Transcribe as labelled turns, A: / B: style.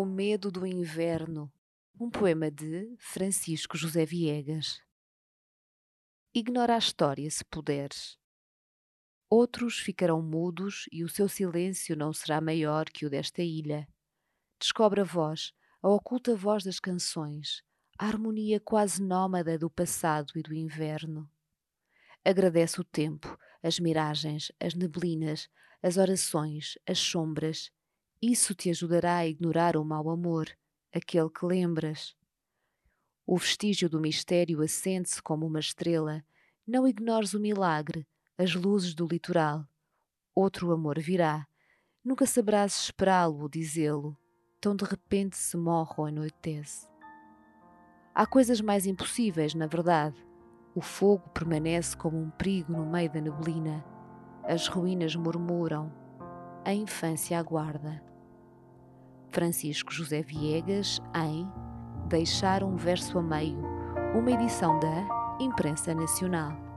A: medo do inverno. Um poema de Francisco José Viegas. Ignora a história se puderes. Outros ficarão mudos e o seu silêncio não será maior que o desta ilha. Descobre a voz, a oculta voz das canções, a harmonia quase nómada do passado e do inverno. Agradece o tempo, as miragens, as neblinas, as orações, as sombras. Isso te ajudará a ignorar o mau amor, aquele que lembras. O vestígio do mistério acende-se como uma estrela. Não ignores o milagre, as luzes do litoral. Outro amor virá. Nunca saberás esperá-lo ou dizê-lo. Tão de repente se morre ou anoitece. Há coisas mais impossíveis, na verdade. O fogo permanece como um perigo no meio da neblina. As ruínas murmuram. A infância aguarda. Francisco José Viegas em Deixar um verso a meio, uma edição da Imprensa Nacional.